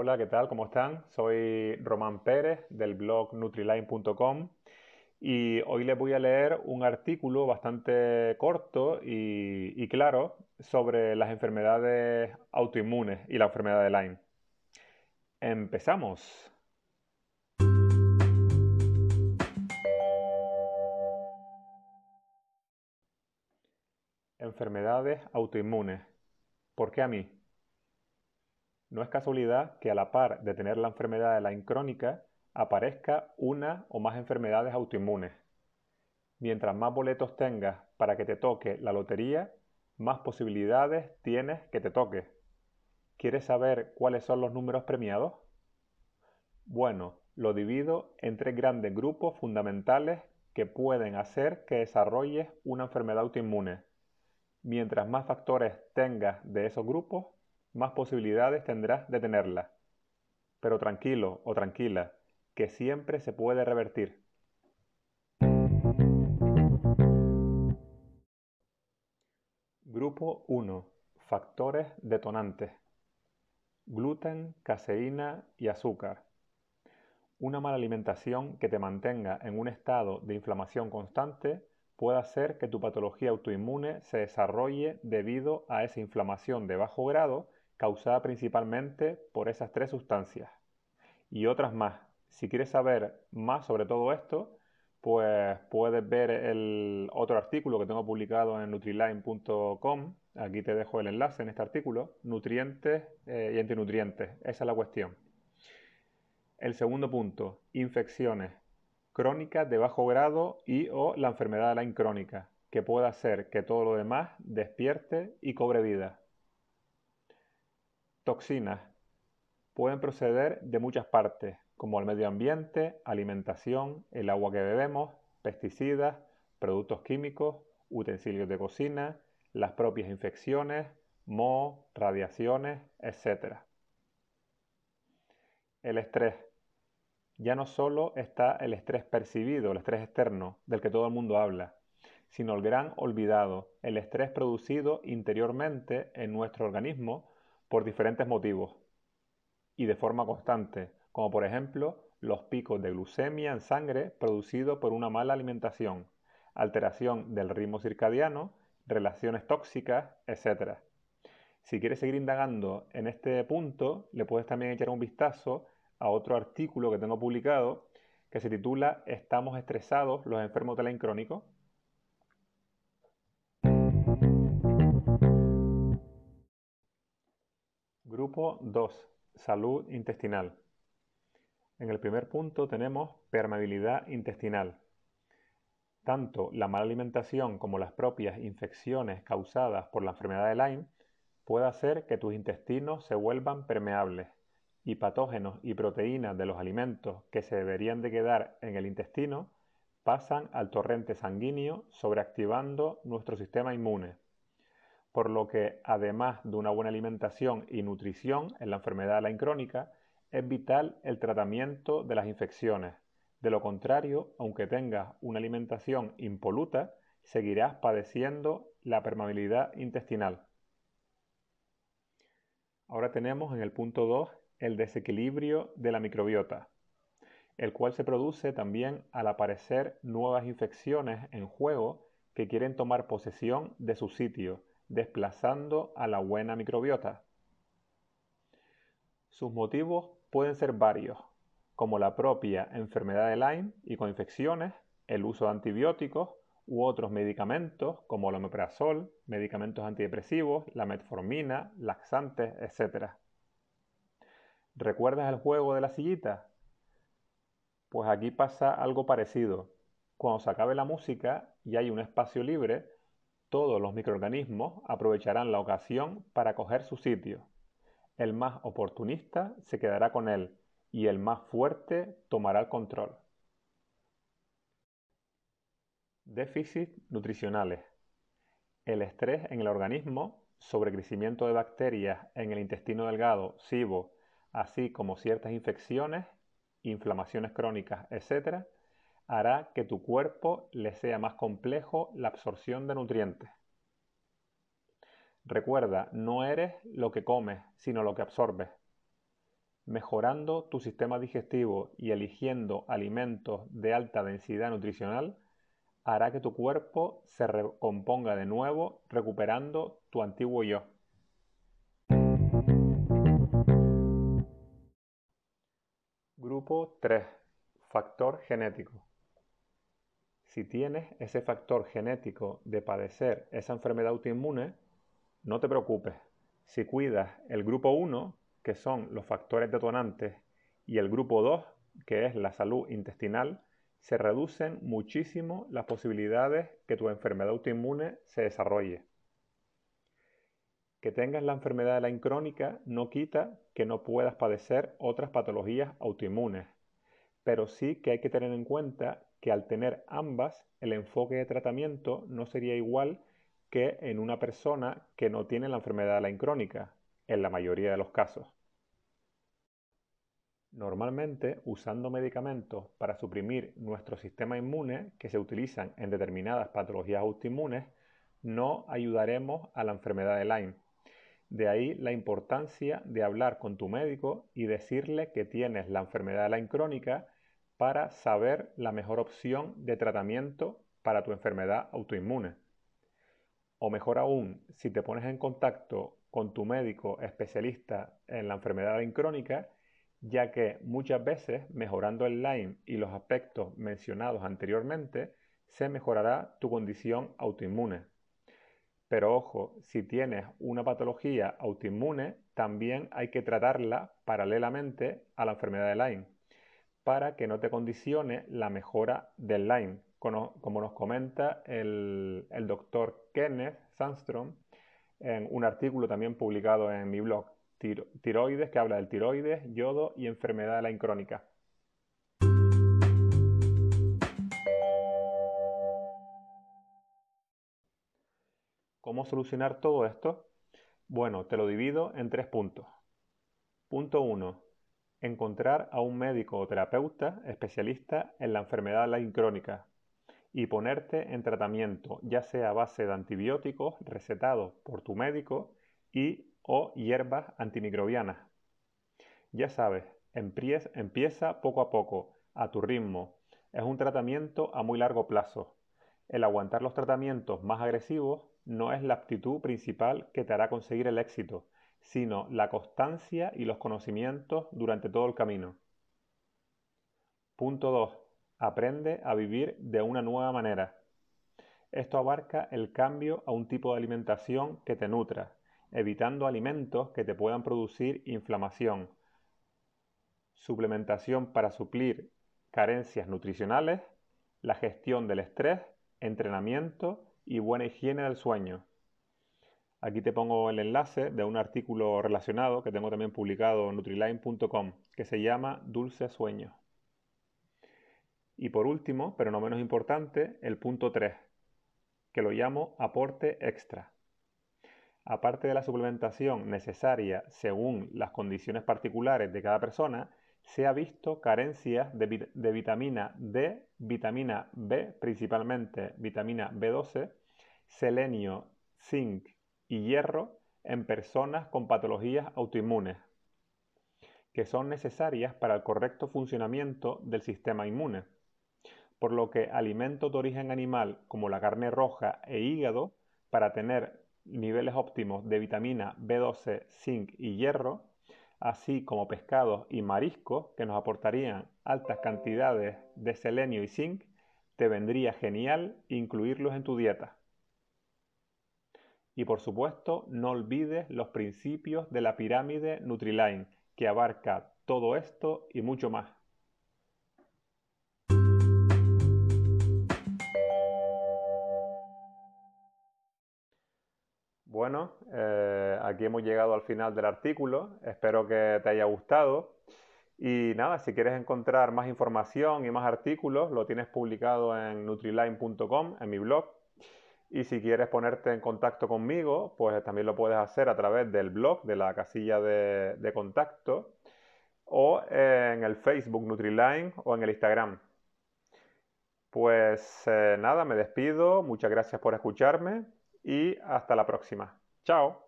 Hola, ¿qué tal? ¿Cómo están? Soy Román Pérez del blog Nutriline.com y hoy les voy a leer un artículo bastante corto y, y claro sobre las enfermedades autoinmunes y la enfermedad de Lyme. Empezamos. Enfermedades autoinmunes. ¿Por qué a mí? No es casualidad que a la par de tener la enfermedad de Lyme crónica, aparezca una o más enfermedades autoinmunes. Mientras más boletos tengas para que te toque la lotería, más posibilidades tienes que te toque. ¿Quieres saber cuáles son los números premiados? Bueno, lo divido en tres grandes grupos fundamentales que pueden hacer que desarrolles una enfermedad autoinmune. Mientras más factores tengas de esos grupos, más posibilidades tendrás de tenerla. Pero tranquilo o tranquila, que siempre se puede revertir. Grupo 1. Factores detonantes. Gluten, caseína y azúcar. Una mala alimentación que te mantenga en un estado de inflamación constante puede hacer que tu patología autoinmune se desarrolle debido a esa inflamación de bajo grado causada principalmente por esas tres sustancias y otras más. Si quieres saber más sobre todo esto, pues puedes ver el otro artículo que tengo publicado en nutriline.com. Aquí te dejo el enlace en este artículo. Nutrientes eh, y antinutrientes. Esa es la cuestión. El segundo punto, infecciones crónicas de bajo grado y o la enfermedad de la crónica, que puede hacer que todo lo demás despierte y cobre vida. Toxinas. Pueden proceder de muchas partes, como el medio ambiente, alimentación, el agua que bebemos, pesticidas, productos químicos, utensilios de cocina, las propias infecciones, moho, radiaciones, etc. El estrés. Ya no solo está el estrés percibido, el estrés externo, del que todo el mundo habla, sino el gran olvidado, el estrés producido interiormente en nuestro organismo por diferentes motivos y de forma constante, como por ejemplo los picos de glucemia en sangre producidos por una mala alimentación, alteración del ritmo circadiano, relaciones tóxicas, etc. Si quieres seguir indagando en este punto, le puedes también echar un vistazo a otro artículo que tengo publicado que se titula ¿Estamos estresados los enfermos de la crónico? Grupo 2. Salud intestinal. En el primer punto tenemos permeabilidad intestinal. Tanto la mala alimentación como las propias infecciones causadas por la enfermedad de Lyme puede hacer que tus intestinos se vuelvan permeables y patógenos y proteínas de los alimentos que se deberían de quedar en el intestino pasan al torrente sanguíneo sobreactivando nuestro sistema inmune por lo que además de una buena alimentación y nutrición en la enfermedad la crónica, es vital el tratamiento de las infecciones. De lo contrario, aunque tengas una alimentación impoluta, seguirás padeciendo la permeabilidad intestinal. Ahora tenemos en el punto 2 el desequilibrio de la microbiota, el cual se produce también al aparecer nuevas infecciones en juego que quieren tomar posesión de su sitio desplazando a la buena microbiota. Sus motivos pueden ser varios, como la propia enfermedad de Lyme y con infecciones, el uso de antibióticos u otros medicamentos como el omeprazol, medicamentos antidepresivos, la metformina, laxantes, etc. ¿Recuerdas el juego de la sillita? Pues aquí pasa algo parecido. Cuando se acabe la música y hay un espacio libre, todos los microorganismos aprovecharán la ocasión para coger su sitio. El más oportunista se quedará con él y el más fuerte tomará el control. Déficit nutricionales. El estrés en el organismo, sobrecrecimiento de bacterias en el intestino delgado, SIBO, así como ciertas infecciones, inflamaciones crónicas, etc., hará que tu cuerpo le sea más complejo la absorción de nutrientes. Recuerda, no eres lo que comes, sino lo que absorbes. mejorando tu sistema digestivo y eligiendo alimentos de alta densidad nutricional, hará que tu cuerpo se recomponga de nuevo, recuperando tu antiguo yo. Grupo 3. Factor genético. Si tienes ese factor genético de padecer esa enfermedad autoinmune, no te preocupes. Si cuidas el grupo 1, que son los factores detonantes, y el grupo 2, que es la salud intestinal, se reducen muchísimo las posibilidades que tu enfermedad autoinmune se desarrolle. Que tengas la enfermedad de la crónica no quita que no puedas padecer otras patologías autoinmunes, pero sí que hay que tener en cuenta que al tener ambas, el enfoque de tratamiento no sería igual que en una persona que no tiene la enfermedad la crónica, en la mayoría de los casos. Normalmente, usando medicamentos para suprimir nuestro sistema inmune que se utilizan en determinadas patologías autoinmunes, no ayudaremos a la enfermedad de Lyme. De ahí la importancia de hablar con tu médico y decirle que tienes la enfermedad de Lyme crónica para saber la mejor opción de tratamiento para tu enfermedad autoinmune. O mejor aún, si te pones en contacto con tu médico especialista en la enfermedad crónica, ya que muchas veces mejorando el Lyme y los aspectos mencionados anteriormente, se mejorará tu condición autoinmune. Pero ojo, si tienes una patología autoinmune, también hay que tratarla paralelamente a la enfermedad de Lyme, para que no te condicione la mejora del Lyme, como nos comenta el, el doctor Kenneth Sandstrom en un artículo también publicado en mi blog tiroides, que habla del tiroides, yodo y enfermedad de la incrónica. ¿Cómo solucionar todo esto? Bueno, te lo divido en tres puntos. Punto 1. Encontrar a un médico o terapeuta especialista en la enfermedad de la incrónica y ponerte en tratamiento, ya sea a base de antibióticos recetados por tu médico y o hierbas antimicrobianas. Ya sabes, empieza poco a poco, a tu ritmo. Es un tratamiento a muy largo plazo. El aguantar los tratamientos más agresivos no es la aptitud principal que te hará conseguir el éxito, sino la constancia y los conocimientos durante todo el camino. Punto 2. Aprende a vivir de una nueva manera. Esto abarca el cambio a un tipo de alimentación que te nutra, evitando alimentos que te puedan producir inflamación, suplementación para suplir carencias nutricionales, la gestión del estrés, entrenamiento y buena higiene del sueño. Aquí te pongo el enlace de un artículo relacionado que tengo también publicado en nutriline.com que se llama Dulce Sueño. Y por último, pero no menos importante, el punto 3, que lo llamo aporte extra aparte de la suplementación necesaria según las condiciones particulares de cada persona, se ha visto carencias de, vitamina D, vitamina B, principalmente vitamina B12, selenio, zinc y hierro en personas con patologías autoinmunes, que son necesarias para el correcto funcionamiento del sistema inmune, por lo que alimentos de origen animal como la carne roja e hígado, para tener niveles óptimos de vitamina B12, zinc y hierro, así como pescados y mariscos que nos aportarían altas cantidades de selenio y zinc, te vendría genial incluirlos en tu dieta. Y por supuesto, no olvides los principios de la pirámide Nutriline, que abarca todo esto y mucho más. Bueno, eh, aquí hemos llegado al final del artículo. Espero que te haya gustado. Y nada, si quieres encontrar más información y más artículos, lo tienes publicado en nutriline.com, en mi blog. Y si quieres ponerte en contacto conmigo, pues también lo puedes hacer a través del blog, de la casilla de, contacto, o en el Facebook Nutriline o en el Instagram. Pues eh, nada, me despido. Muchas gracias por escucharme y hasta la próxima. Chao.